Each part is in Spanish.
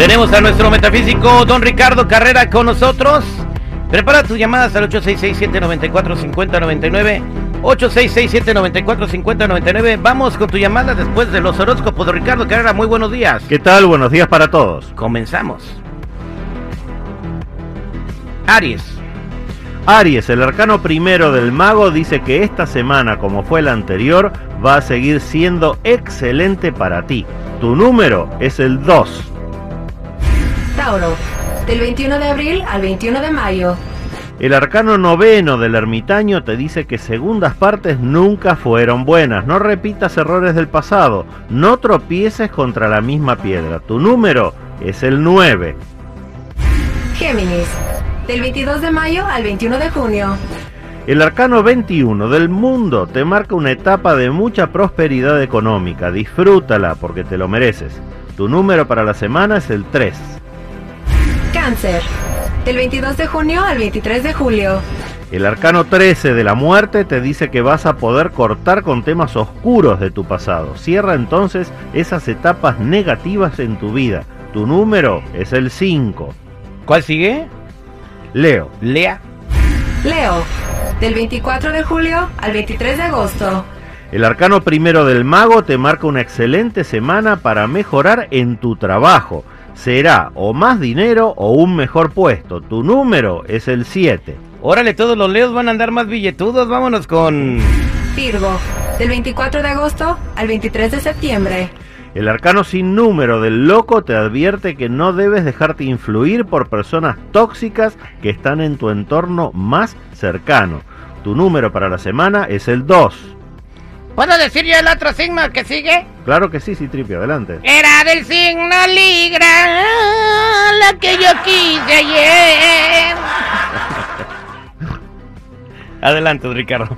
Tenemos a nuestro metafísico don Ricardo Carrera con nosotros. Prepara tus llamadas al 866-794-5099. 866-794-5099. Vamos con tu llamada después de los horóscopos de Ricardo Carrera. Muy buenos días. ¿Qué tal? Buenos días para todos. Comenzamos. Aries. Aries, el arcano primero del mago dice que esta semana, como fue la anterior, va a seguir siendo excelente para ti. Tu número es el 2. Tauro, del 21 de abril al 21 de mayo. El arcano noveno del ermitaño te dice que segundas partes nunca fueron buenas. No repitas errores del pasado. No tropieces contra la misma piedra. Tu número es el 9. Géminis, del 22 de mayo al 21 de junio. El arcano 21 del mundo te marca una etapa de mucha prosperidad económica. Disfrútala porque te lo mereces. Tu número para la semana es el 3. Cáncer, del 22 de junio al 23 de julio. El arcano 13 de la muerte te dice que vas a poder cortar con temas oscuros de tu pasado. Cierra entonces esas etapas negativas en tu vida. Tu número es el 5. ¿Cuál sigue? Leo. Lea. Leo, del 24 de julio al 23 de agosto. El arcano primero del mago te marca una excelente semana para mejorar en tu trabajo. Será o más dinero o un mejor puesto. Tu número es el 7. Órale, todos los leos van a andar más billetudos. Vámonos con... Virgo, del 24 de agosto al 23 de septiembre. El arcano sin número del loco te advierte que no debes dejarte influir por personas tóxicas que están en tu entorno más cercano. Tu número para la semana es el 2. ¿Puedo decir yo el otro signo que sigue? Claro que sí, sí, Tripio, adelante. Era del signo Ligra, la que yo quise ayer. Adelante, Ricardo.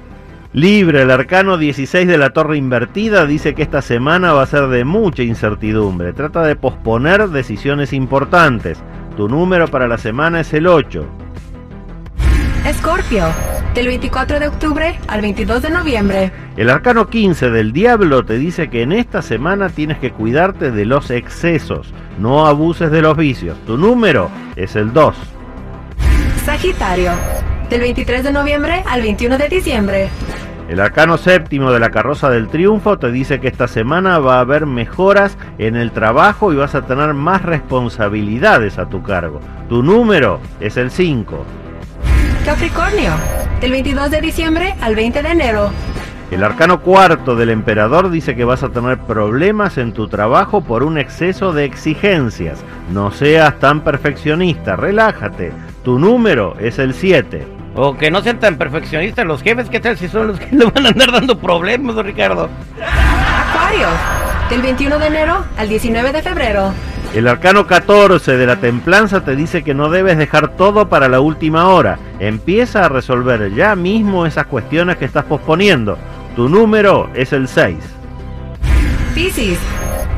Libre, el arcano 16 de la torre invertida dice que esta semana va a ser de mucha incertidumbre. Trata de posponer decisiones importantes. Tu número para la semana es el 8. Escorpio, del 24 de octubre al 22 de noviembre. El arcano 15 del diablo te dice que en esta semana tienes que cuidarte de los excesos. No abuses de los vicios. Tu número es el 2. Sagitario, del 23 de noviembre al 21 de diciembre. El arcano séptimo de la carroza del triunfo te dice que esta semana va a haber mejoras en el trabajo y vas a tener más responsabilidades a tu cargo. Tu número es el 5. Capricornio, del 22 de diciembre al 20 de enero. El arcano cuarto del emperador dice que vas a tener problemas en tu trabajo por un exceso de exigencias. No seas tan perfeccionista, relájate. Tu número es el 7. O que no sean tan perfeccionistas los jefes, ¿qué tal si son los que le van a andar dando problemas, Ricardo? Acuario, del 21 de enero al 19 de febrero. El arcano 14 de la templanza te dice que no debes dejar todo para la última hora. Empieza a resolver ya mismo esas cuestiones que estás posponiendo. Tu número es el 6. Piscis,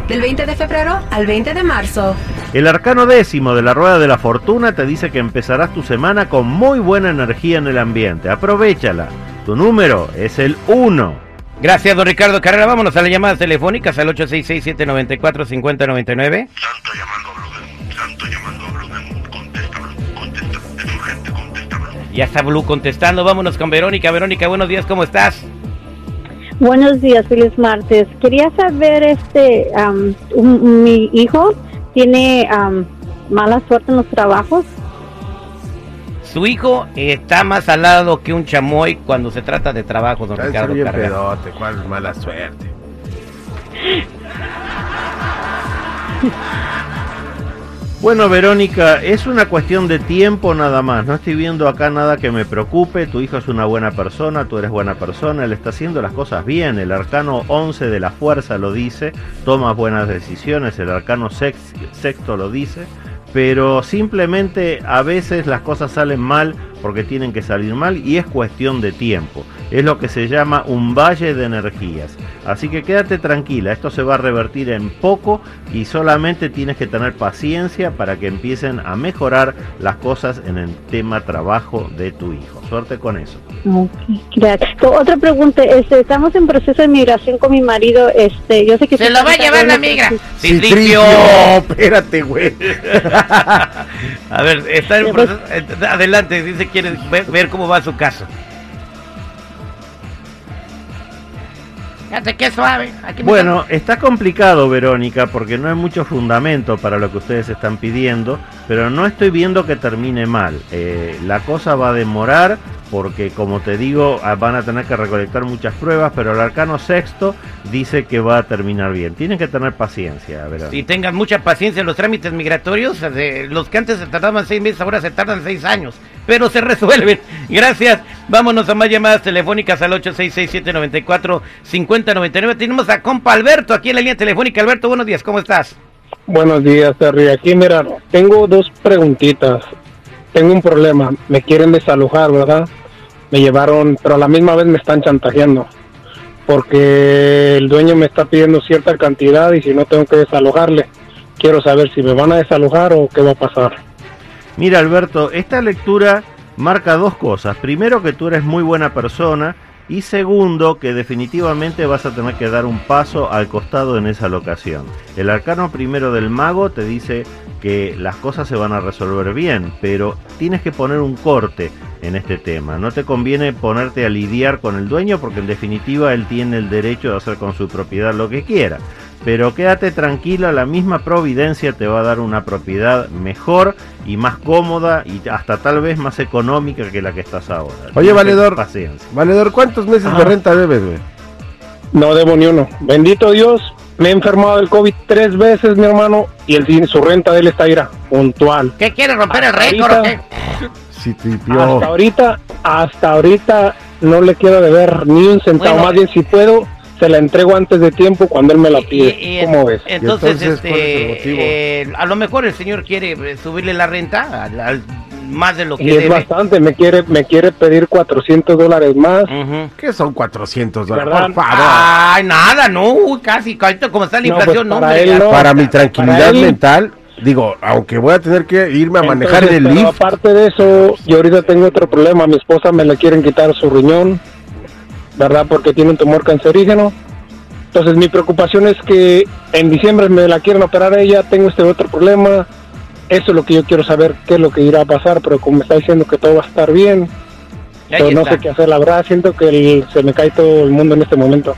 del 20 de febrero al 20 de marzo. El arcano décimo de la rueda de la fortuna te dice que empezarás tu semana con muy buena energía en el ambiente. Aprovechala. Tu número es el 1. Gracias, don Ricardo Carrera. Vámonos a las llamadas telefónicas al 866-794-5099. Santo llamando a Blue. Santo llamando a Blue. Contesta. Contesta. Es urgente, contesta. Ya está Blue contestando. Vámonos con Verónica. Verónica, buenos días, ¿cómo estás? Buenos días, feliz martes. Quería saber, este, un- mi hijo tiene am, mala suerte en los trabajos. Su hijo está más al lado que un chamoy cuando se trata de trabajo, don Ricardo bien pedote, cuál mala suerte. Bueno, Verónica, es una cuestión de tiempo nada más. No estoy viendo acá nada que me preocupe. Tu hijo es una buena persona, tú eres buena persona, él está haciendo las cosas bien. El arcano 11 de la fuerza lo dice, tomas buenas decisiones, el arcano sex- sexto lo dice. Pero simplemente a veces las cosas salen mal porque tienen que salir mal y es cuestión de tiempo. Es lo que se llama un valle de energías. Así que quédate tranquila, esto se va a revertir en poco y solamente tienes que tener paciencia para que empiecen a mejorar las cosas en el tema trabajo de tu hijo. Suerte con eso. Ok, gracias. Otra pregunta, este, estamos en proceso de migración con mi marido, este, yo sé que... Se lo va a llevar la migra. Citripio, espérate, güey. A ver, está en Sí, pues- proceso. eh, Adelante, dice quiere ver, ver cómo va su caso. Fíjate qué suave. Aquí me Bueno, está complicado, Verónica, porque no hay mucho fundamento para lo que ustedes están pidiendo, pero no estoy viendo que termine mal. Eh, la cosa va a demorar porque, como te digo, ah, van a tener que recolectar muchas pruebas, pero el arcano sexto dice que va a terminar bien. Tienen que tener paciencia, Verónica. Y tengan mucha paciencia en los trámites migratorios. eh, Los que antes se tardaban seis meses, ahora se tardan seis años. Pero se resuelven. Gracias. Vámonos a más llamadas telefónicas al 866-794-5099. Tenemos a compa Alberto aquí en la línea telefónica. Alberto, buenos días. ¿Cómo estás? Buenos días, Terry. Aquí, mira, tengo dos preguntitas. Tengo un problema. Me quieren desalojar, ¿verdad? Me llevaron, pero a la misma vez me están chantajeando. Porque el dueño me está pidiendo cierta cantidad y si no tengo que desalojarle. Quiero saber si me van a desalojar o qué va a pasar. Mira, Alberto, esta lectura marca dos cosas. Primero, que tú eres muy buena persona. Y segundo, que definitivamente vas a tener que dar un paso al costado en esa locación. El arcano primero del mago te dice que las cosas se van a resolver bien, pero tienes que poner un corte en este tema. No te conviene ponerte a lidiar con el dueño porque en definitiva él tiene el derecho de hacer con su propiedad lo que quiera. Pero quédate tranquila, la misma providencia te va a dar una propiedad mejor y más cómoda y hasta tal vez más económica que la que estás ahora. Oye, Tienes valedor. Paciencia. Valedor, ¿cuántos meses de Ajá. renta debes, güey? No debo ni uno. Bendito Dios, me he enfermado del COVID tres veces, mi hermano, y el, su renta de él está ira, puntual. ¿Qué quiere romper el récord ahorita-. Hasta ahorita, hasta ahorita no le quiero deber ni un centavo. Bueno. Más bien, si puedo, se la entrego antes de tiempo cuando él me la pide. Y- y- ¿Cómo ves? Entonces, entonces, ¿cuál es el este, motivo? eh, a lo mejor el señor quiere eh, subirle la renta al- al- más de lo que Y es debe. bastante, me quiere, me quiere pedir 400 dólares más. Ujú. ¿Qué son 400 dólares? ¿Verdad? Por favor. Ay, nada, no, uy, casi, como está la No, pues, inflación, no, para él ya. no. Para mi para tranquilidad él- mental, digo, aunque voy a tener que irme a manejar Entonces, en el pero lift. aparte de eso, yo ahorita tengo otro problema. A mi esposa me le quieren quitar su riñón, ¿verdad? Porque tiene un tumor cancerígeno. Entonces, mi preocupación es que en diciembre me la quieren operar a ella. Tengo este otro problema. Eso es lo que yo quiero saber, qué es lo que irá a pasar. Pero como me está diciendo que todo va a estar bien, pero no sé qué hacer. La verdad, siento que el- se me cae todo el mundo en este momento.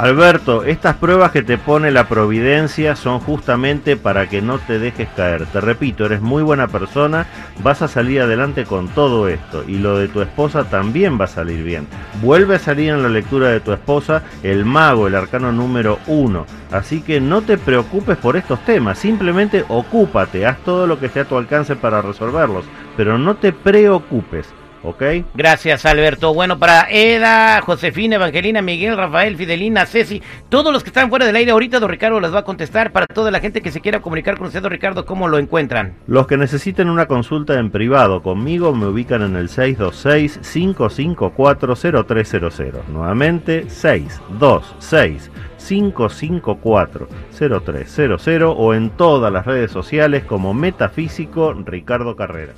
Alberto, estas pruebas que te pone la providencia son justamente para que no te dejes caer. Te repito, eres muy buena persona, vas a salir adelante con todo esto y lo de tu esposa también va a salir bien. Vuelve a salir en la lectura de tu esposa el mago, el arcano número uno. Así que no te preocupes por estos temas, simplemente ocúpate, haz todo lo que esté a tu alcance para resolverlos, pero no te preocupes, ¿ok? Gracias, Alberto. Bueno, para Eda, Josefina, Evangelina, Miguel, Rafael, Fidelina, Ceci, todos los que están fuera del aire ahorita, don Ricardo les va a contestar. Para toda la gente que se quiera comunicar con usted, don Ricardo, ¿cómo lo encuentran? Los que necesiten una consulta en privado conmigo me ubican en el 626-554-0300. Nuevamente, 626-554-0300 o en todas las redes sociales como Metafísico Ricardo Carrera.